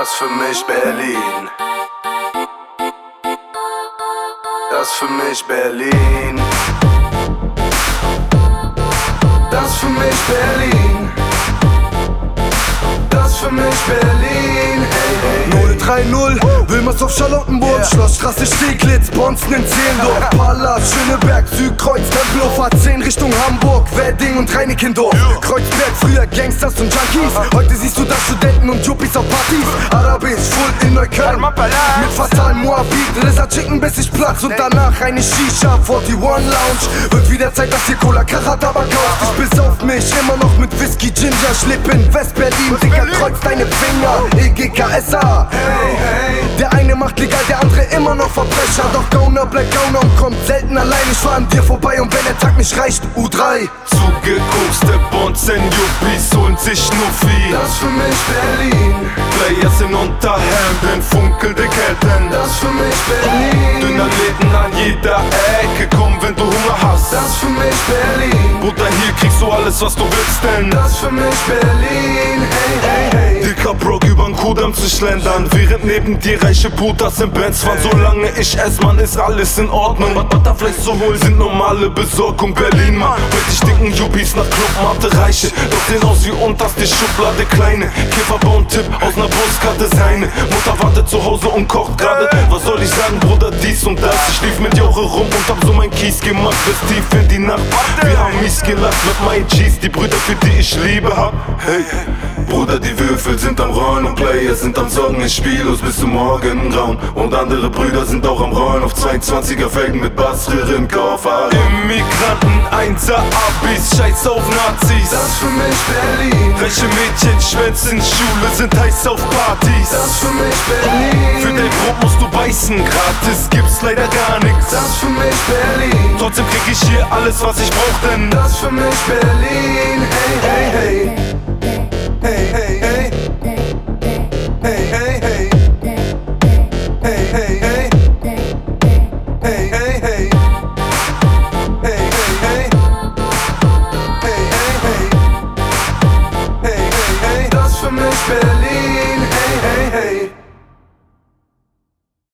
Das für mich Berlin. Das für mich Berlin. Das für mich Berlin. Das für mich Berlin. Hey, hey, hey. 030, Wilmersdorf, Charlottenburg, Yeah. Schlossstraße, Steglitz, Bonzen in Zehlendorf, Palast, Schöneberg, Südkreuz, Tempelhof, A10 Richtung Hamburg, Wedding und Reinickendorf, Kreuzberg, früher Gangsters und Junkies, heute siehst du da Studenten und Juppies auf Partys, Arabisch, Full in Neukölln, mit fatal Moabit, Lizard Chicken bis ich platz. Und danach eine Shisha, 41 Lounge, wird wieder Zeit, dass ihr Cola Karatabak kauft, ich bis auf mich, immer noch mit Whisky, Ginger, Schlippen, West-Berlin, Digga, kreuz deine Finger, E EGKSA, Hey, hey. der eine macht legal, der andere immer noch Verbrecher. Doch Gauner bleibt Gauner und kommt selten allein. Ich fahr an dir vorbei und wenn der Tag nicht reicht, U3. Zugekoste Bonzen Yuppies holen sich Schnuffi Das für mich Berlin. Players in Unterhemden, funkelnde Ketten Das für mich Berlin. Dünner Läden an jeder Ecke, komm wenn du Hunger hast Das für mich Berlin. Bruder, hier kriegst du alles was du willst, denn Das für mich Berlin. Hey, hey, hey. Dicker Brock übern Kudamm zu schlendern. Während neben dir reiche Putas im Benz fahren. Solange ich ess, man ist alles in Ordnung. Was Butterfleisch zu holen sind normale Besorgung. Berlin, Mann Heute stinken Yuppies nach Clubmatte Reiche. Doch sehen aus wie unterste Schublade Kleine. Kiffer bauen Tipp aus ner Postkarte seine. Mutter wartet zu Hause und kocht gerade. Was soll ich sagen, Bruder, dies und das. Ich lief mit Joche rum und hab so mein Kies gemacht Bis tief in die Nacht. Wir haben mies gelacht mit meinen G's Die Brüder, für die ich Liebe hab. Hey, Bruder, die Würfel sind am Rollen und Player sind am Sorgen. Ich spiellos bis zum Morgengrauen. Und andere Brüder sind auch am Rollen auf 22er Felgen mit Bassröhre im Koffer. Immigranten, Einser, Abis, Scheiß auf Nazis. Das für mich Berlin. Reiche Mädchen schwänzen, Schule sind heiß auf Partys. Das für mich Berlin. Für dein Brot musst du beißen, gratis gibt's leider gar nichts. Das für mich Berlin. Trotzdem krieg ich hier alles, was ich brauch, denn Das für mich Berlin. Hey. Hey, hey.